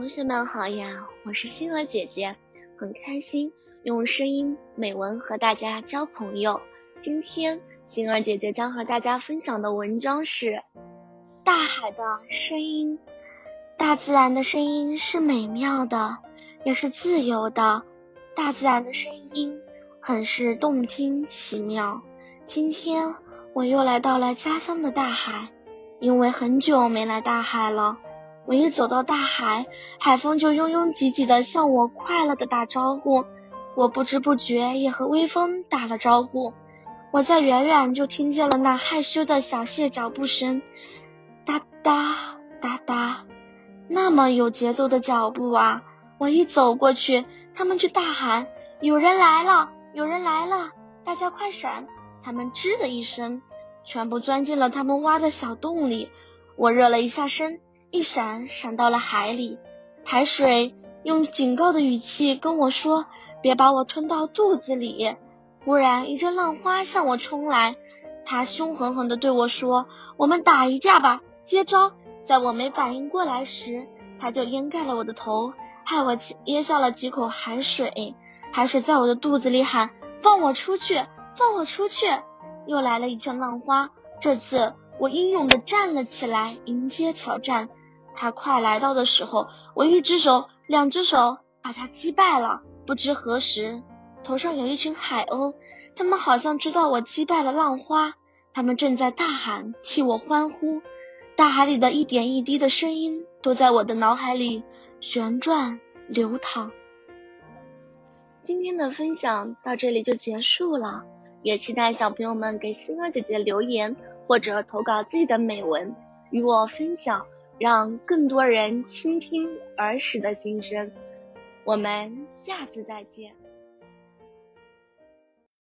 同学们好呀，我是星儿姐姐，很开心用声音美文和大家交朋友。今天星儿姐姐将和大家分享的文章是《大海的声音》。大自然的声音是美妙的，也是自由的。大自然的声音很是动听奇妙。今天我又来到了家乡的大海，因为很久没来大海了。我一走到大海，海风就拥拥挤挤的向我快乐的打招呼，我不知不觉也和微风打了招呼。我在远远就听见了那害羞的小蟹脚步声，哒哒哒哒，那么有节奏的脚步啊！我一走过去，他们就大喊：“有人来了，有人来了，大家快闪！”他们吱的一声，全部钻进了他们挖的小洞里。我热了一下身。一闪，闪到了海里。海水用警告的语气跟我说：“别把我吞到肚子里。”忽然，一阵浪花向我冲来，他凶狠狠地对我说：“我们打一架吧，接招！”在我没反应过来时，他就淹盖了我的头，害我噎下了几口海水。海水在我的肚子里喊：“放我出去，放我出去！”又来了一阵浪花，这次我英勇地站了起来，迎接挑战。他快来到的时候，我一只手、两只手把他击败了。不知何时，头上有一群海鸥，他们好像知道我击败了浪花，他们正在大喊，替我欢呼。大海里的一点一滴的声音，都在我的脑海里旋转流淌。今天的分享到这里就结束了，也期待小朋友们给星儿姐姐留言或者投稿自己的美文与我分享。让更多人倾听儿时的心声。我们下次再见。